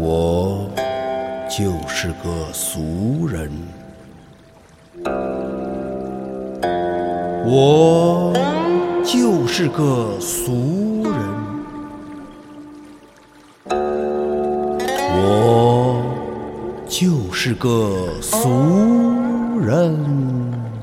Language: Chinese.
我就是个俗人。我就是个俗人。我就是个俗人。